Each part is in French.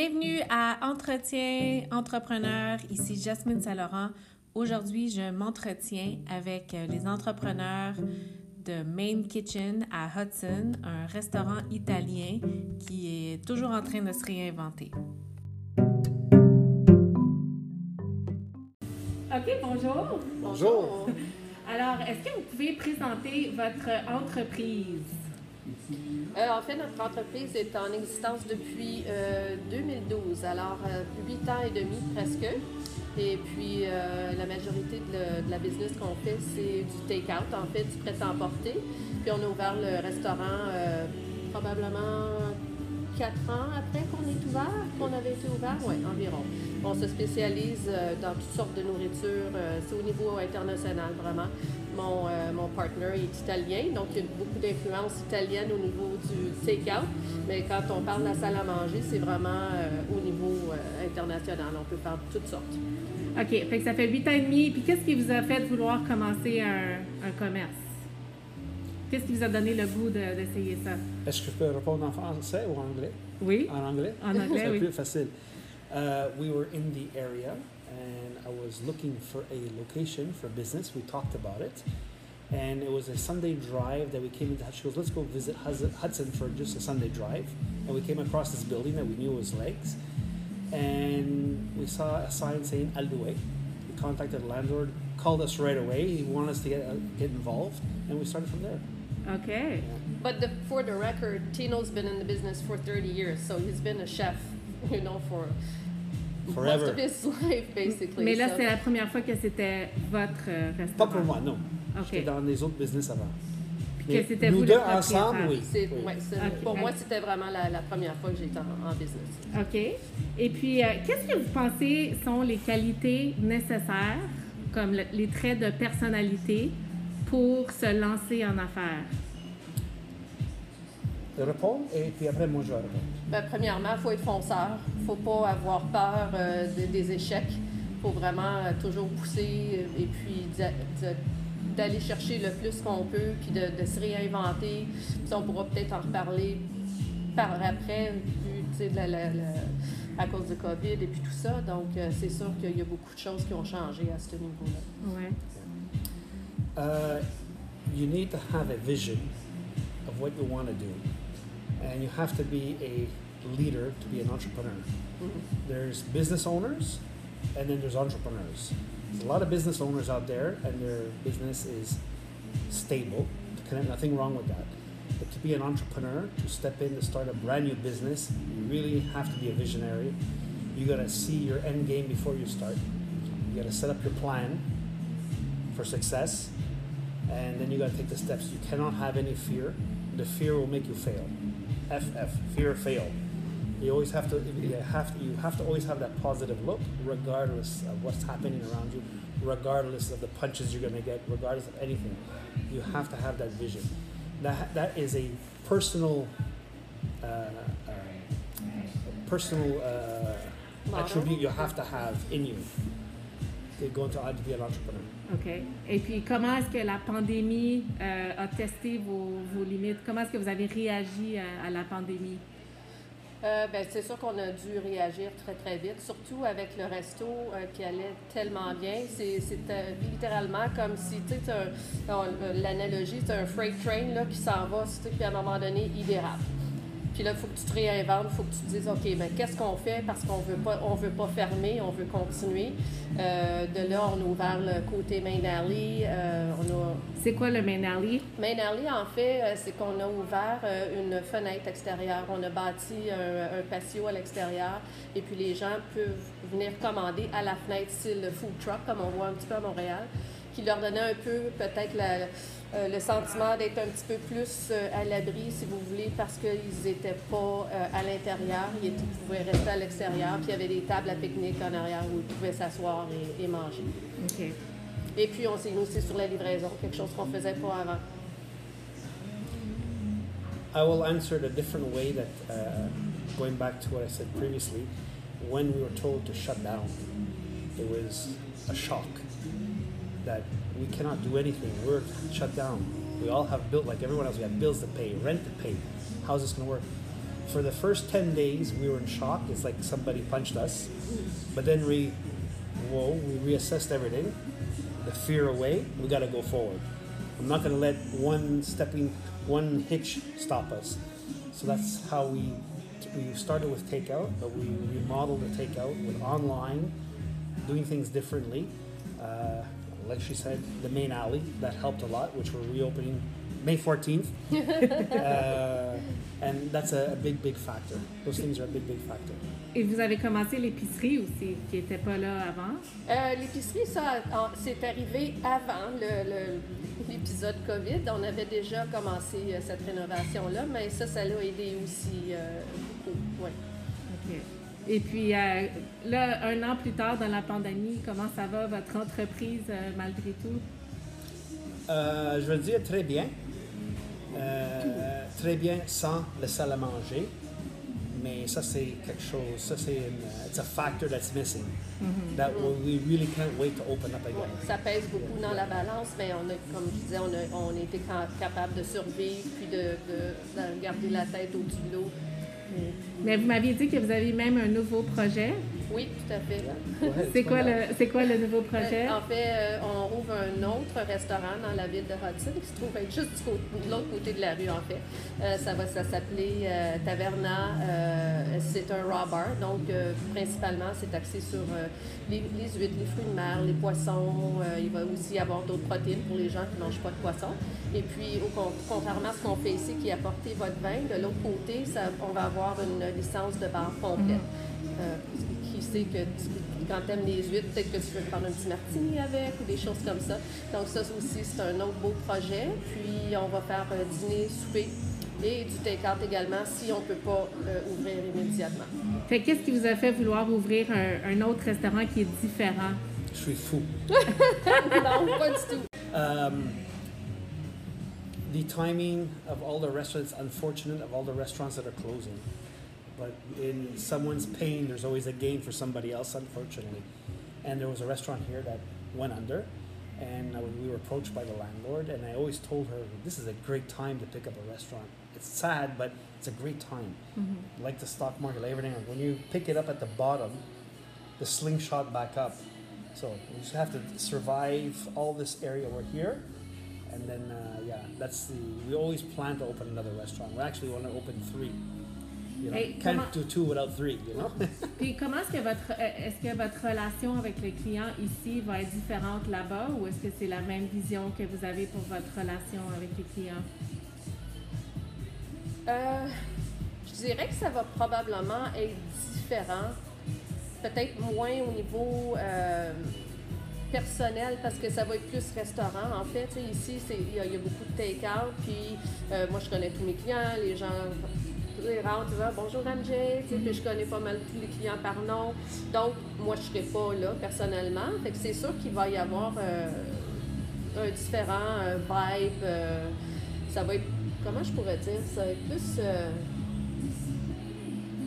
Bienvenue à Entretien Entrepreneur. Ici Jasmine Saint-Laurent. Aujourd'hui, je m'entretiens avec les entrepreneurs de Main Kitchen à Hudson, un restaurant italien qui est toujours en train de se réinventer. OK, bonjour. Bonjour. Alors, est-ce que vous pouvez présenter votre entreprise? Euh, en fait, notre entreprise est en existence depuis 2012, euh, alors euh, huit ans et demi presque. Et puis, la majorité de, la business qu'on fait, c'est du take-out, en fait, du prêt-à-emporter. Puis, on a ouvert le restaurant probablement quatre ans après qu'on est ouvert, qu'on avait été ouvert, oui, environ. On se spécialise dans toutes sortes de nourriture. c'est au niveau international, vraiment. Euh, partner est italien, donc il y a beaucoup d'influence italienne au niveau du take-out. Mais quand on parle de la salle à manger, c'est vraiment euh, au niveau euh, international. On peut faire toutes sortes. OK. Fait que ça fait huit ans et demi. Puis qu'est-ce qui vous a fait vouloir commencer un, un commerce? Qu'est-ce qui vous a donné le goût d'essayer ça? Est-ce que je peux répondre en français ou en anglais? Oui. En anglais? En anglais, C'est oui. plus facile. Uh, we were in the area and I was looking for a location for business. We talked about it. And it was a Sunday drive that we came into. She goes, let's go visit Hudson for just a Sunday drive. And we came across this building that we knew was legs. And we saw a sign saying Aldue. We contacted the landlord, called us right away. He wanted us to get, uh, get involved. And we started from there. OK. But the, for the record, Tino's been in the business for 30 years, so he's been a chef, you know, for Forever. most of his life, basically. Mais là, so- c'est la première fois que c'était votre euh, Pas pour moi, non. OK. J'étais dans les autres business avant. Puis que c'était nous vous deux le ensemble, oui. Ouais. Pour moi, c'était vraiment la, la première fois que j'étais en, en business. OK. Et puis, euh, qu'est-ce que vous pensez sont les qualités nécessaires, comme le- les traits de personnalité, pour se lancer en affaires? Réponds et puis après, moi, je vais répondre. Ben, premièrement, il faut être fonceur. Il ne faut pas avoir peur euh, de- des échecs. Il faut vraiment euh, toujours pousser et puis d'aller chercher le plus qu'on peut, puis de, de se réinventer. Puis on pourra peut-être en reparler par après, vu, de la- la- la- à cause de COVID et puis tout ça. Donc, euh, c'est sûr qu'il y a beaucoup de choses qui ont changé à ce niveau-là. Ouais. Uh, you need to have a vision of what you want to do, and you have to be a leader to be an entrepreneur. There's business owners, and then there's entrepreneurs. There's a lot of business owners out there, and their business is stable. Nothing wrong with that. But to be an entrepreneur, to step in to start a brand new business, you really have to be a visionary. You gotta see your end game before you start. You gotta set up your plan for success, and then you gotta take the steps. You cannot have any fear. The fear will make you fail. FF, fear fail. You always have to you have to, you have to always have that positive look, regardless of what's happening around you, regardless of the punches you're gonna get, regardless of anything. You have to have that vision. That that is a personal, uh, uh, personal uh, attribute you have to have in you to go into to be an entrepreneur. OK. Et puis, comment est-ce que la pandémie euh, a testé vos, vos limites? Comment est-ce que vous avez réagi à, à la pandémie? Euh, ben, c'est sûr qu'on a dû réagir très, très vite, surtout avec le resto euh, qui allait tellement bien. C'est- C'était littéralement comme si, tu sais, l'analogie, c'est un freight train là, qui s'en va, puis à un moment donné, il dérape. Puis là, il faut que tu te réinventes, il faut que tu te dises, OK, mais qu'est-ce qu'on fait? Parce qu'on veut pas, on veut pas fermer, on veut continuer. Euh, de là, on a ouvert le côté Main Alley. euh, on a C'est quoi le main alley? Main Alley, en fait, euh, c'est qu'on a ouvert une fenêtre extérieure. On a bâti un, un patio à l'extérieur et puis les gens peuvent venir commander à la fenêtre, style food truck, comme on voit un petit peu à Montréal, qui leur donnait un peu peut-être la- euh, le sentiment d'être un petit peu plus euh, à l'abri, si vous voulez, parce qu'ils n'étaient pas euh, à l'intérieur, ils, étaient- ils pouvaient rester à l'extérieur, puis il y avait des tables à pique-nique en arrière où ils pouvaient s'asseoir et, et manger. Et puis, on s'est mis aussi sur la livraison, quelque chose qu'on faisait pas avant. I will answer it a different way that, uh, going back to what I said previously, when we were told to shut down, it was a shock that we cannot do anything. We're shut down. We all have built, like everyone else, we have bills to pay, rent to pay. How's this going to work? for the first 10 days, we were in shock. It's like somebody punched us. But then we, whoa, we reassessed everything. The fear away, we got to go forward. I'm not going to let one stepping, one hitch stop us. So that's how we, we started with takeout, but we remodeled the takeout with online, doing things differently. Uh, like she said, the main alley, that helped a lot, which we're reopening May 14th. uh, and that's a, a, big, big factor. Those things are a big, big factor. Et vous avez commencé l'épicerie aussi, qui n'était pas là avant? Euh, l'épicerie, ça, c'est arrivé avant l'épisode COVID. On avait déjà commencé euh, cette rénovation-là, mais ça, ça l'a aidé aussi euh. Et puis, euh, là, un an plus tard, dans la pandémie, comment ça va, votre entreprise, euh, malgré tout? Euh, je veux dire très bien. très bien sans le salle à manger. Mais ça, c'est quelque chose, ça, c'est a factor that's missing. Mm-hmm. That we really can't wait to open up again. ça pèse beaucoup dans la balance, mais on a, comme je disais, on a, on a été capable de survivre puis de, de, de garder la tête au-dessus de l'eau mais vous m'aviez dit que vous avez même un nouveau projet. Oui, tout à fait. c'est quoi, le, c'est quoi le nouveau projet? Euh, en fait, euh, on rouvre un autre restaurant dans la ville de Hudson qui se trouve être juste de l'autre côté de la rue, en fait. Euh, ça va ça s'appeler Taverna. c'est un raw bar, donc principalement, c'est axé sur les, les, huîtres, les fruits de mer, les poissons. il va aussi y avoir d'autres protéines pour les gens qui ne mangent pas de poisson. Et puis, au, contrairement à ce qu'on fait ici, qui est apporter votre vin, de l'autre côté, ça, on va avoir une licence de bar complète. Mm sais que quand tu aimes les huîtres, peut-être que tu veux prendre un petit martini avec ou des choses comme ça. Donc ça aussi, c'est un autre beau projet. Puis on va faire un dîner, souper et du take-out également si on ne peut pas euh, ouvrir immédiatement. Fait qu'est-ce qui vous a fait vouloir ouvrir un, autre restaurant qui est différent? Je suis fou. non, pas du tout. Um, the timing of all the restaurants, unfortunate of all the restaurants that are closing. But in someone's pain, there's always a gain for somebody else, unfortunately. And there was a restaurant here that went under, and we were approached by the landlord. And I always told her, "This is a great time to pick up a restaurant. It's sad, but it's a great time. Mm-hmm. Like the stock market, like everything. When you pick it up at the bottom, the slingshot back up. So we just have to survive all this area we're here." And then, uh, yeah, that's the. We always plan to open another restaurant. We actually want to open three. You know, hey, can't comment, do two without three, you know? puis comment est-ce que votre euh, est-ce que votre relation avec le client ici va être différente là-bas ou est-ce que c'est la même vision que vous avez pour votre relation avec les clients? Euh, je dirais que ça va probablement être différent. Peut-être moins au niveau euh, personnel parce que ça va être plus restaurant. En fait, ici, il y, a beaucoup de take-out. Puis euh, moi, je connais tous mes clients. Les gens les rentrent, disent bonjour MJ, puis je connais pas mal tous les clients par nom. Donc, moi, je serai pas là personnellement. Fait que c'est sûr qu'il va y avoir euh, un différent euh, vibe. Euh, ça va être, comment je pourrais dire, ça va être plus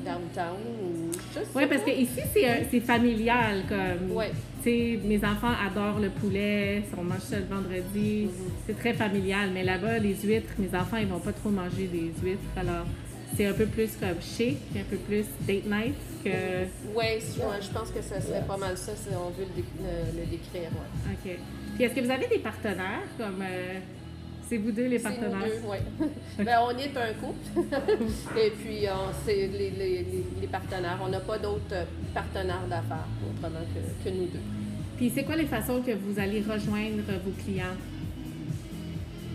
downtown ou Oui, parce que ici, c'est familial. Comme, ouais. mes enfants adorent le poulet, on mange ça le vendredi. Mm-hmm. C'est très familial. Mais là-bas, les huîtres, mes enfants, ils vont pas trop manger des huîtres. Alors, c'est un peu plus comme chic, un peu plus date night que. Oui, je pense que ça serait pas mal ça si on veut le, décrire. OK. Puis est-ce que vous avez des partenaires comme. Euh, c'est vous deux les partenaires? oui. ben, on est un couple. Et puis, c'est les, les, les, partenaires. On n'a pas d'autres partenaires d'affaires autrement que, que nous deux. Puis, c'est quoi les façons que vous allez rejoindre vos clients?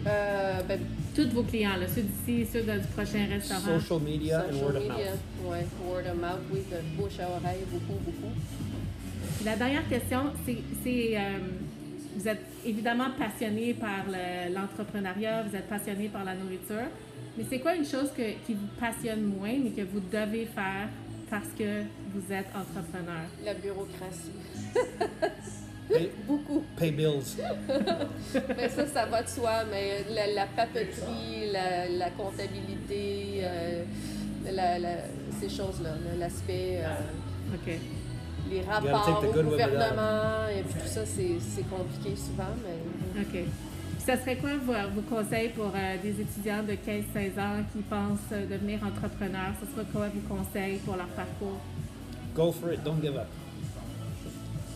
Euh, ben, tous vos clients, là, ceux d'ici, ceux du prochain restaurant. Social media et word of mouth. Oui, word of mouth, oui, de bouche à oreille, beaucoup, beaucoup. La dernière question, c'est, euh, vous êtes évidemment passionné par l'entrepreneuriat, vous êtes passionné par la nourriture, mais c'est quoi une chose que, qui vous passionne moins, mais que vous devez faire parce que vous êtes entrepreneur? La bureaucratie. Beaucoup. Pay bills. mais ça, ça va de soi, mais la, papeterie, la, comptabilité, euh, ces choses-là, l'aspect. Euh, les rapports au gouvernement, et puis tout ça, c'est compliqué souvent. Mais... OK. ça serait quoi vos, vos conseils pour euh, des étudiants de 15-16 ans qui pensent euh, devenir entrepreneurs? Ce serait quoi vos conseils pour leur parcours? Go for it. Don't give up.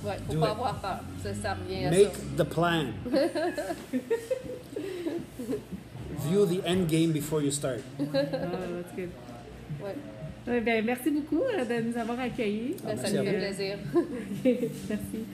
Ouais, faut Do pas it. avoir peur. Ça, ça revient à Make ça. the plan. View the end game before you start. Ah, that's good. Ouais. Ouais, ben, merci beaucoup euh, de nous avoir accueillis. Ben, ça nous fait plaisir. merci.